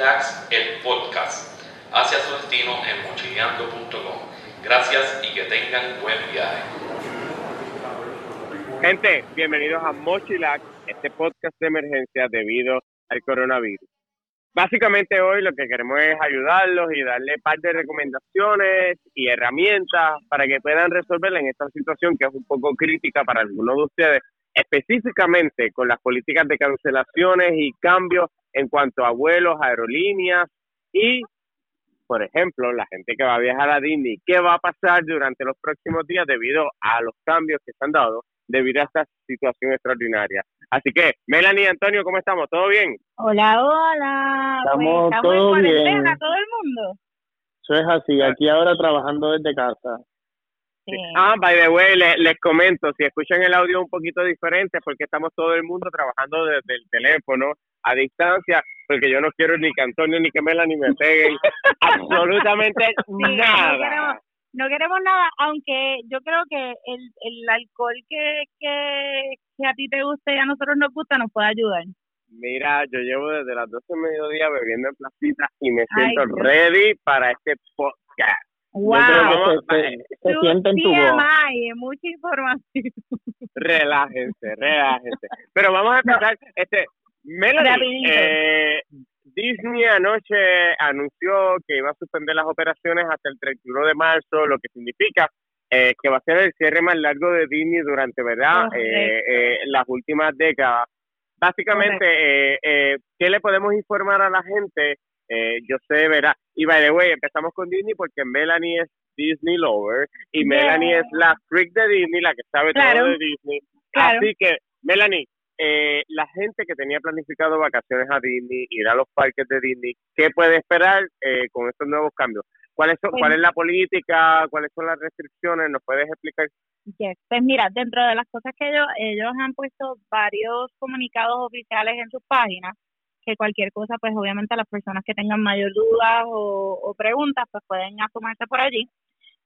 Mochilax, el podcast, hacia su destino en mochileando.com. Gracias y que tengan buen viaje. Gente, bienvenidos a Mochilax, este podcast de emergencia debido al coronavirus. Básicamente hoy lo que queremos es ayudarlos y darle parte de recomendaciones y herramientas para que puedan resolver en esta situación que es un poco crítica para algunos de ustedes, específicamente con las políticas de cancelaciones y cambios en cuanto a vuelos, aerolíneas y, por ejemplo, la gente que va a viajar a Disney, qué va a pasar durante los próximos días debido a los cambios que se han dado debido a esta situación extraordinaria. Así que, Melanie y Antonio, ¿cómo estamos? ¿Todo bien? Hola, hola. Estamos Pues, todo en bien. todo el mundo. Eso es así, aquí ahora trabajando desde casa. Sí. Ah, by the way, le- les comento, si escuchan el audio un poquito diferente, porque estamos todo el mundo trabajando desde el teléfono, a distancia, porque yo no quiero ni que Antonio ni que Melanie me peguen absolutamente Sí, No queremos, nada. no queremos nada, aunque yo creo que el, el alcohol que, que, que a ti te gusta y a nosotros nos gusta nos puede ayudar. Mira, yo llevo desde las 12 del mediodía bebiendo en placita y me siento ready para este podcast. ¡Wow! Yo creo que se, se, siente en tu voz. Mucha información. Relájense, relájense. Pero vamos a empezar, este, Melanie, eh, Disney anoche anunció que iba a suspender las operaciones hasta el 31 de marzo, lo que significa eh, que va a ser el cierre más largo de Disney durante, ¿verdad? Eh, eh, las últimas décadas. Básicamente, eh, eh, ¿qué le podemos informar a la gente? Eh, yo sé, ¿verdad? Y by the way, empezamos con Disney porque Melanie es Disney lover y Yeah. Melanie es la freak de Disney, la que sabe Claro. todo de Disney. Claro. Así que, Melanie, eh, la gente que tenía planificado vacaciones a Disney, ir a los parques de Disney, ¿qué puede esperar eh, con estos nuevos cambios? ¿Cuáles son, Pues- ¿Cuál es la política? ¿Cuáles son las restricciones? ¿Nos puedes explicar? Yes. Pues mira, dentro de las cosas que ellos, ellos han puesto varios comunicados oficiales en sus páginas, que cualquier cosa, pues obviamente las personas que tengan mayor dudas o, o preguntas, pues pueden asomarse por allí.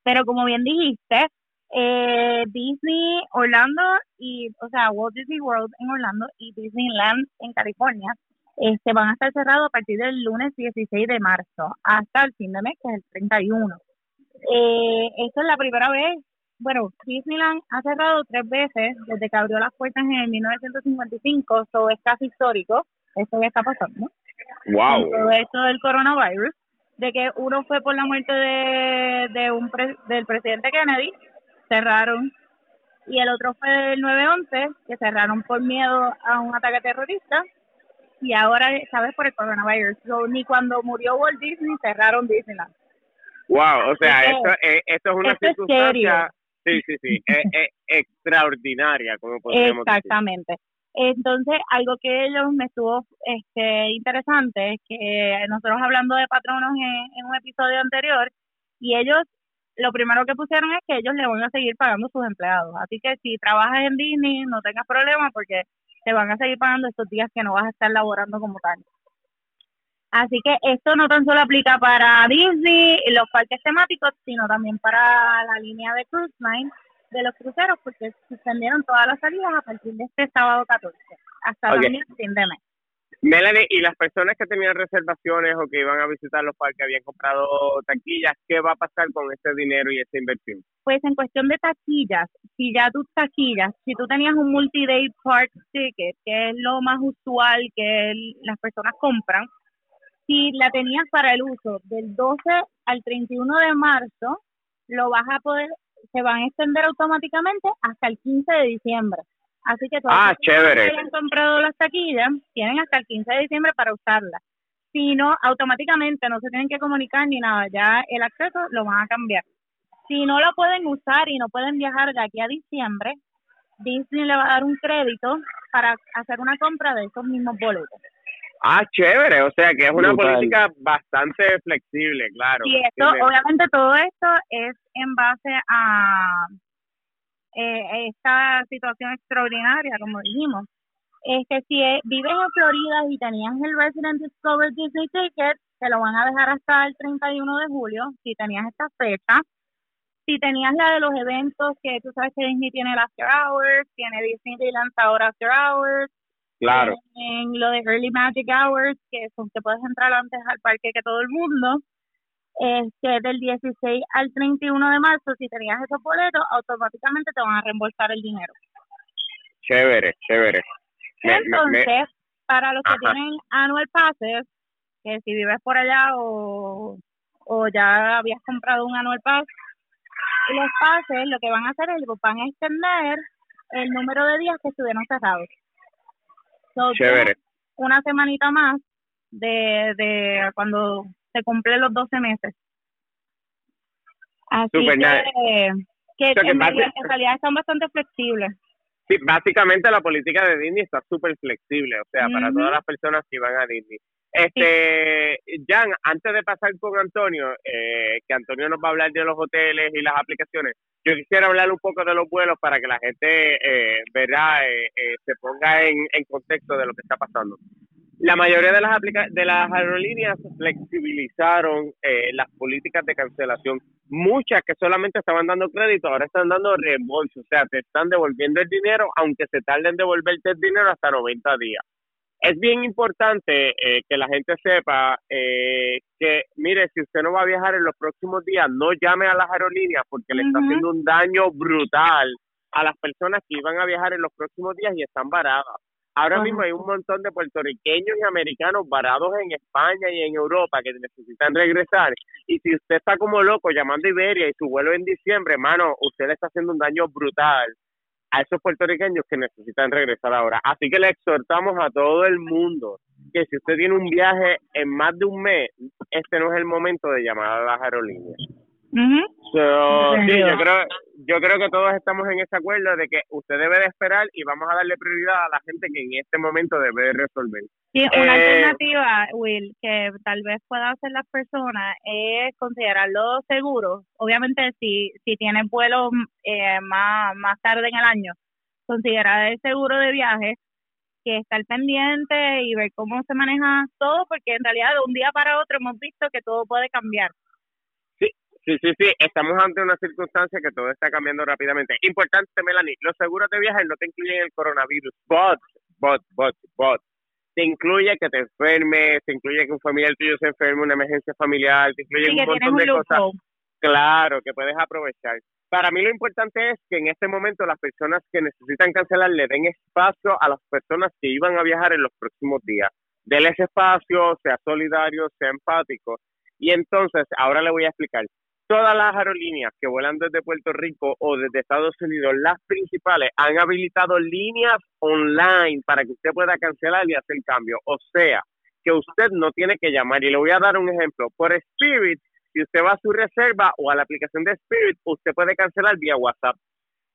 Pero como bien dijiste, eh, Disney Orlando y, o sea, Walt Disney World en Orlando y Disneyland en California, este, van a estar cerrados a partir del lunes 16 de marzo hasta el fin de mes, que es el 31. Eh, esta es la primera vez bueno, Disneyland ha cerrado tres veces desde que abrió las puertas en el 1955, eso es casi histórico, eso ya está pasando. Con todo esto del coronavirus, de que uno fue por la muerte de, de un pre- del presidente Kennedy, cerraron, y el otro fue del 9-11, que cerraron por miedo a un ataque terrorista, y ahora, ¿sabes? Por el coronavirus. So, ni cuando murió Walt Disney cerraron Disneyland. Wow, o sea, esto, eh, esto es una esto es circunstancia, sí, sí, sí, eh, eh, extraordinaria, como decir. Exactamente. Entonces, algo que ellos me estuvo este, interesante es que nosotros hablando de patronos en, en un episodio anterior, y ellos, lo primero que pusieron es que ellos le van a seguir pagando a sus empleados. Así que si trabajas en Disney, no tengas problema porque te van a seguir pagando estos días que no vas a estar laborando como tal. Así que esto no tan solo aplica para Disney y los parques temáticos, sino también para la línea de Cruise Line de los cruceros, porque suspendieron todas las salidas a partir de este sábado 14, hasta Ok. también el fin de mes. Melanie, y las personas que tenían reservaciones o que iban a visitar los parques, habían comprado taquillas, ¿qué va a pasar con ese dinero y esa inversión? Pues en cuestión de taquillas, si ya tus taquillas, si tú tenías un multi-day park ticket, que es lo más usual que las personas compran, si la tenías para el uso del 12 al 31 de marzo, lo vas a poder, se van a extender automáticamente hasta el 15 de diciembre. Así que todas Ah, chévere. que hayan comprado las taquillas tienen hasta el 15 de diciembre para usarlas. Si no, automáticamente no se tienen que comunicar ni nada, ya el acceso lo van a cambiar. Si no lo pueden usar y no pueden viajar de aquí a diciembre, Disney le va a dar un crédito para hacer una compra de esos mismos boletos. Ah, chévere, o sea que es una Brutal. política bastante flexible, claro. Y esto, obviamente todo esto es en base a eh, esta situación extraordinaria, como dijimos. Es que si eh, vives en Florida y tenías el Resident Discover Disney Ticket, te lo van a dejar hasta el 31 de julio, si tenías esta fecha. Si tenías la de los eventos, que tú sabes que Disney tiene el After Hours, tiene Disneyland ahora After Hours, Claro. En lo de Early Magic Hours, que son que puedes entrar antes al parque que todo el mundo. Este, del 16 al 31 de marzo, si tenías esos boletos, automáticamente te van a reembolsar el dinero. Chévere, chévere. Entonces, para los que tienen annual passes, que si vives por allá o, o ya habías comprado un annual pass, los pases lo que van a hacer es van a extender el número de días que estuvieron cerrados. Chévere. Una semanita más de, de cuando se cumplen los 12 meses. Así que, que, en, realidad, están bastante flexibles. Sí, básicamente la política de Disney está súper flexible, o sea, para todas las personas que van a Disney. Este, Jan, antes de pasar con Antonio, eh, que Antonio nos va a hablar de los hoteles y las aplicaciones, yo quisiera hablar un poco de los vuelos para que la gente, eh, verá, eh, eh, se ponga en, en contexto de lo que está pasando. La mayoría de las de las aerolíneas flexibilizaron eh, las políticas de cancelación. Muchas que solamente estaban dando crédito, ahora están dando reembolso, o sea, te están devolviendo el dinero, aunque se tarden en devolverte el dinero hasta 90 días. Es bien importante eh, que la gente sepa eh, que, mire, si usted no va a viajar en los próximos días, no llame a las aerolíneas porque le está haciendo un daño brutal a las personas que iban a viajar en los próximos días y están varadas. Ahora mismo hay un montón de puertorriqueños y americanos varados en España y en Europa que necesitan regresar. Y si usted está como loco llamando a Iberia y su vuelo en diciembre, hermano, usted le está haciendo un daño brutal a esos puertorriqueños que necesitan regresar ahora. Así que le exhortamos a todo el mundo que si usted tiene un viaje en más de un mes, este no es el momento de llamar a las aerolíneas sí, yo creo, yo creo que todos estamos en ese acuerdo de que usted debe de esperar y vamos a darle prioridad a la gente que en este momento debe de resolver. Sí, una eh, alternativa, Will, que tal vez pueda hacer las personas es considerarlo seguro. Obviamente, si, si tienes vuelos eh, más, más tarde en el año, considerar el seguro de viaje que estar pendiente y ver cómo se maneja todo, porque en realidad de un día para otro hemos visto que todo puede cambiar. Sí, sí, sí, estamos ante una circunstancia que todo está cambiando rápidamente. Importante, Melanie, los seguros de viaje no te incluyen el coronavirus, but, but, but, but, te incluye que te enfermes, te incluye que un familiar tuyo se enferme, una emergencia familiar, te incluye un montón de cosas. Claro, que puedes aprovechar. Para mí lo importante es que en este momento las personas que necesitan cancelar le den espacio a las personas que iban a viajar en los próximos días. Denle ese espacio, sea solidario, sea empático. Y entonces, ahora le voy a explicar todas las aerolíneas que vuelan desde Puerto Rico o desde Estados Unidos, las principales, han habilitado líneas online para que usted pueda cancelar y hacer cambio. O sea, que usted no tiene que llamar. Y le voy a dar un ejemplo. Por Spirit, si usted va a su reserva o a la aplicación de Spirit, usted puede cancelar vía WhatsApp.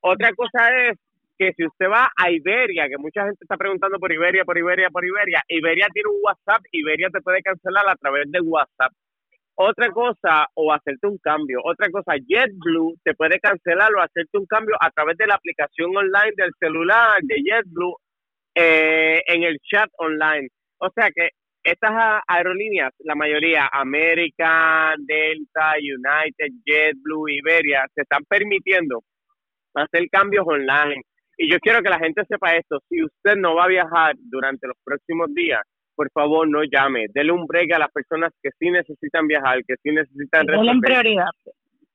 Otra cosa es que si usted va a Iberia, que mucha gente está preguntando por Iberia, por Iberia, por Iberia, Iberia tiene un WhatsApp, Iberia te puede cancelar a través de WhatsApp. Otra cosa, o hacerte un cambio. Otra cosa, JetBlue te puede cancelar o hacerte un cambio a través de la aplicación online del celular de JetBlue eh, en el chat online. O sea que estas aerolíneas, la mayoría, América, Delta, United, JetBlue, Iberia, se están permitiendo hacer cambios online. Y yo quiero que la gente sepa esto, si usted no va a viajar durante los próximos días, por favor no llame, dele un break a las personas que sí necesitan viajar, que sí necesitan resolver. prioridad.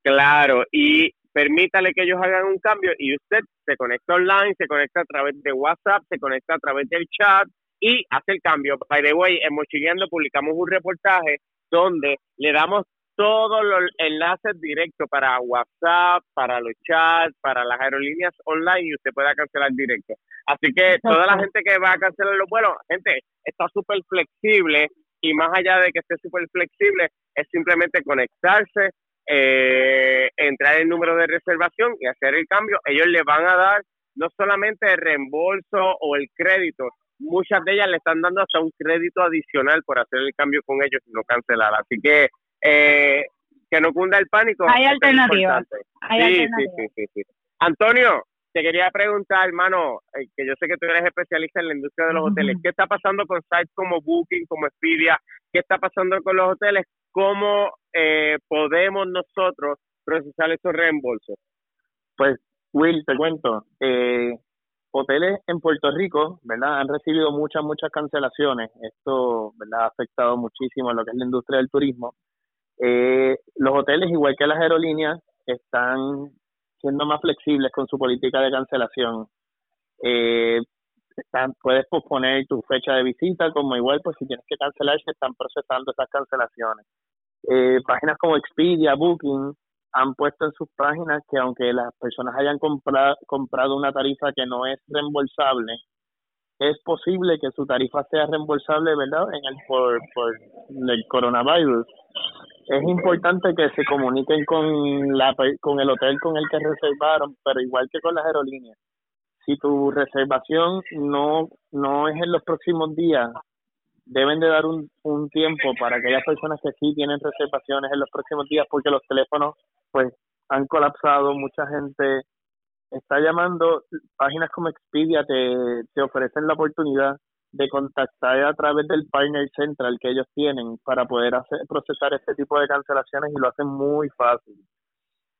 Claro, y permítale que ellos hagan un cambio y usted se conecta online, se conecta a través de WhatsApp, se conecta a través del chat y hace el cambio. By the way, en Mochileando publicamos un reportaje donde le damos todos los enlaces directos para WhatsApp, para los chats, para las aerolíneas online y usted pueda cancelar directo. Así que toda la gente que va a cancelar los vuelos, gente, está súper flexible y más allá de que esté súper flexible, es simplemente conectarse, eh, entrar el número de reservación y hacer el cambio. Ellos le van a dar no solamente el reembolso o el crédito, muchas de ellas le están dando hasta un crédito adicional por hacer el cambio con ellos y no cancelar. Así que eh, que no cunda el pánico. Hay alternativas. sí, sí, sí, sí, Antonio, te quería preguntar, hermano, eh, que yo sé que tú eres especialista en la industria de los hoteles. ¿Qué está pasando con sites como Booking, como Expedia? ¿Qué está pasando con los hoteles? ¿Cómo eh, podemos nosotros procesar esos reembolsos? Pues, Will, te cuento. Eh, hoteles en Puerto Rico, ¿verdad? Han recibido muchas, muchas cancelaciones. Esto, ¿verdad? Ha afectado muchísimo a lo que es la industria del turismo. Eh, los hoteles, igual que las aerolíneas, están siendo más flexibles con su política de cancelación. Eh, puedes posponer tu fecha de visita, como igual, pues si tienes que cancelar, se están procesando esas cancelaciones. Eh, páginas como Expedia, Booking, han puesto en sus páginas que aunque las personas hayan comprado, comprado una tarifa que no es reembolsable, es posible que su tarifa sea reembolsable, ¿verdad? En el por, por el coronavirus. Es importante que se comuniquen con la con el hotel con el que reservaron, pero igual que con las aerolíneas. Si tu reservación no no es en los próximos días, deben de dar un, un tiempo para aquellas personas que sí tienen reservaciones en los próximos días porque los teléfonos pues han colapsado, mucha gente está llamando, páginas como Expedia te, te ofrecen la oportunidad de contactar a través del partner central que ellos tienen para poder procesar este tipo de cancelaciones y lo hacen muy fácil.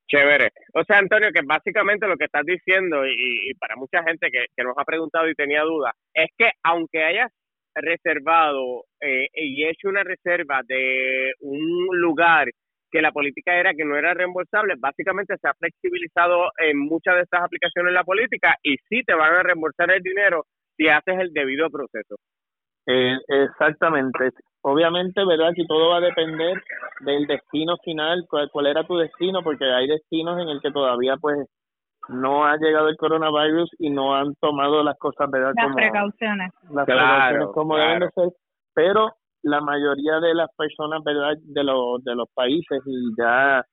Chévere. O sea, Antonio, que básicamente lo que estás diciendo, y, para mucha gente que, que, nos ha preguntado y tenía dudas, es que aunque hayas reservado eh, y hecho una reserva de un lugar que la política era que no era reembolsable, básicamente se ha flexibilizado en muchas de estas aplicaciones la política y sí te van a reembolsar el dinero si haces el debido proceso. Eh, exactamente. Obviamente, ¿verdad? Que todo va a depender del destino final, cuál, cuál era tu destino, porque hay destinos en el que todavía pues no ha llegado el coronavirus y no han tomado las cosas, ¿verdad? Las como, precauciones. Las precauciones como deben de ser. Pero la mayoría de las personas, ¿verdad? De los, de los países y ya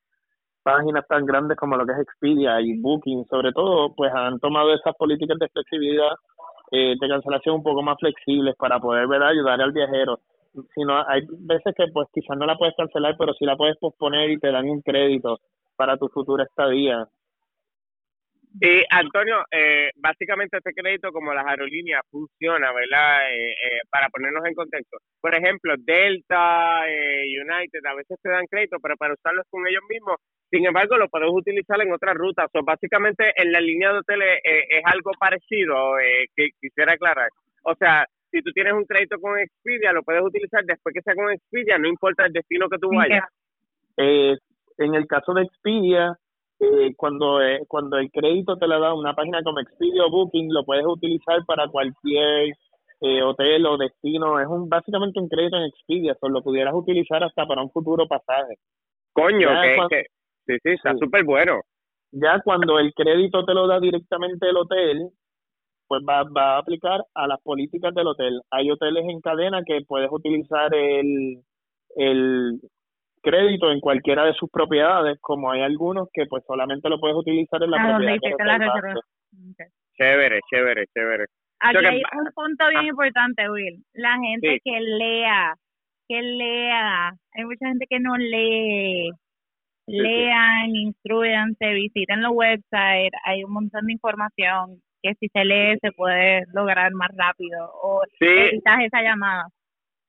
páginas tan grandes como lo que es Expedia y Booking, sobre todo, pues han tomado esas políticas de flexibilidad, eh, de cancelación un poco más flexibles para poder, ¿verdad? Ayudar al viajero. Si no, hay veces que pues quizás no la puedes cancelar, pero sí la puedes posponer y te dan un crédito para tu futura estadía. Y Antonio, eh, básicamente este crédito como las aerolíneas funciona, ¿verdad? Eh, eh, para ponernos en contexto. Por ejemplo, Delta, eh, United, a veces te dan crédito, pero para usarlos con ellos mismos, sin embargo, lo puedes utilizar en otras rutas. O básicamente en la línea de hoteles es algo parecido que quisiera aclarar. O sea, si tú tienes un crédito con Expedia, lo puedes utilizar después que sea con Expedia, no importa el destino que tú vayas. en el caso de Expedia, eh, cuando, eh, cuando el crédito te lo da una página como Expedia o Booking, lo puedes utilizar para cualquier eh, hotel o destino. Es un básicamente un crédito en Expedia, solo lo pudieras utilizar hasta para un futuro pasaje. Coño, que, sí, sí, está súper bueno. Ya cuando el crédito te lo da directamente el hotel, pues va, va a aplicar a las políticas del hotel. Hay hoteles en cadena que puedes utilizar el, el, crédito en cualquiera de sus propiedades, como hay algunos que pues solamente lo puedes utilizar en la ah, propiedad. Chévere, chévere, chévere. Aquí hay un punto bien ah. importante, Will. La gente que lea, que lea. Hay mucha gente que no lee. Lean, instruyanse, visiten los websites. Hay un montón de información que si se lee se puede lograr más rápido o sí. esa llamada.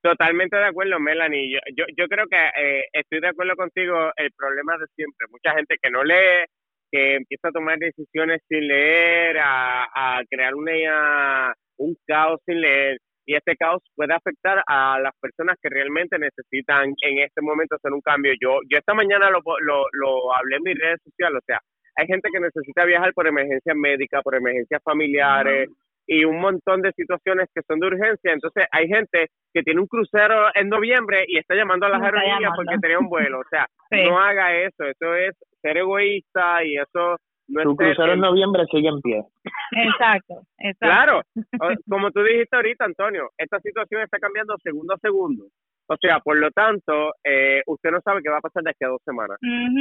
Totalmente de acuerdo, Melanie. Yo, yo, yo creo que eh, estoy de acuerdo contigo. El problema de siempre, mucha gente que no lee, que empieza a tomar decisiones sin leer, a, a crear una, un caos sin leer. Y este caos puede afectar a las personas que realmente necesitan en este momento hacer un cambio. Yo, yo esta mañana lo, lo, lo hablé en mis redes sociales. O sea, hay gente que necesita viajar por emergencias médicas, por emergencias familiares, y un montón de situaciones que son de urgencia. Entonces hay gente que tiene un crucero en noviembre y está llamando a las aerolíneas porque tenía un vuelo. O sea, no haga eso. Eso es ser egoísta y eso no es... Tu crucero en noviembre sigue en pie. Exacto, exacto. Claro, como tú dijiste ahorita, Antonio, esta situación está cambiando segundo a segundo. O sea, por lo tanto, eh, usted no sabe qué va a pasar de aquí a dos semanas.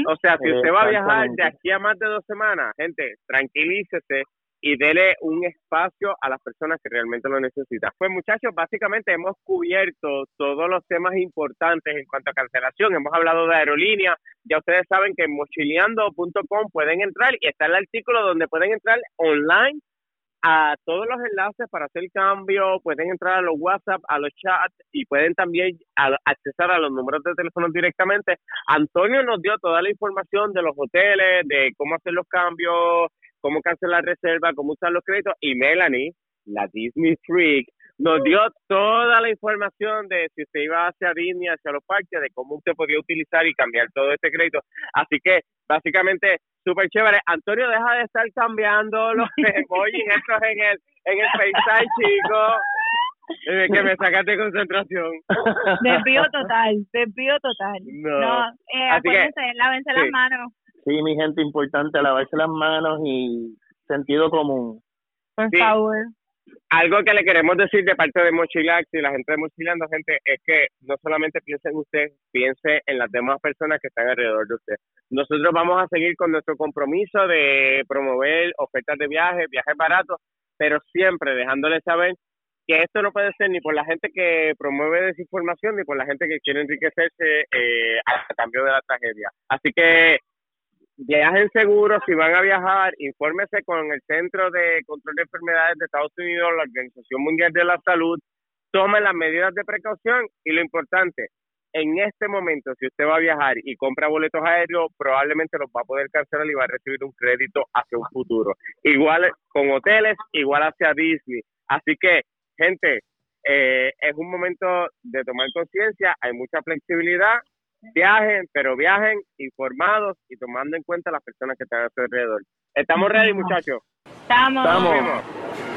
O sea, si usted va a viajar de aquí a más de dos semanas, gente, tranquilícese, y dele un espacio a las personas que realmente lo necesitan. Pues muchachos, básicamente hemos cubierto todos los temas importantes en cuanto a cancelación. Hemos hablado de aerolíneas. Ya ustedes saben que en mochileando.com pueden entrar y está el artículo donde pueden entrar online a todos los enlaces para hacer cambio, pueden entrar a los WhatsApp, a los chats y pueden también accesar a los números de teléfono directamente. Antonio nos dio toda la información de los hoteles, de cómo hacer los cambios, cómo cancelar reserva, cómo usar los créditos. Y Melanie, la Disney Freak, nos dio toda la información de si usted iba hacia Disney, hacia los parques, de cómo usted podía utilizar y cambiar todo este crédito. Así que, básicamente, súper chévere. Antonio, deja de estar cambiando los emojis estos en el, en el FaceTime, chicos. Es que me sacaste concentración. Desvío total, desvío total. No, eh, acuérdense, lávense las manos. Sí, mi gente importante, lavarse las manos y sentido común. Por favor algo que le queremos decir de parte de Mochilax y la gente de Mochilando, gente, es que no solamente piense en usted, piense en las demás personas que están alrededor de usted. Nosotros vamos a seguir con nuestro compromiso de promover ofertas de viajes, viajes baratos, pero siempre dejándole saber que esto no puede ser ni por la gente que promueve desinformación ni por la gente que quiere enriquecerse eh, a cambio de la tragedia. Así que viajen seguros, si van a viajar, infórmese con el Centro de Control de Enfermedades de Estados Unidos, la Organización Mundial de la Salud, tomen las medidas de precaución y lo importante, en este momento, si usted va a viajar y compra boletos aéreos, probablemente los va a poder cancelar y va a recibir un crédito hacia un futuro. Igual con hoteles, igual hacia Disney. Así que, gente, eh, es un momento de tomar conciencia, hay mucha flexibilidad viajen, pero viajen informados y tomando en cuenta las personas que están a su alrededor. ¿Estamos ready, muchachos? Estamos. Estamos.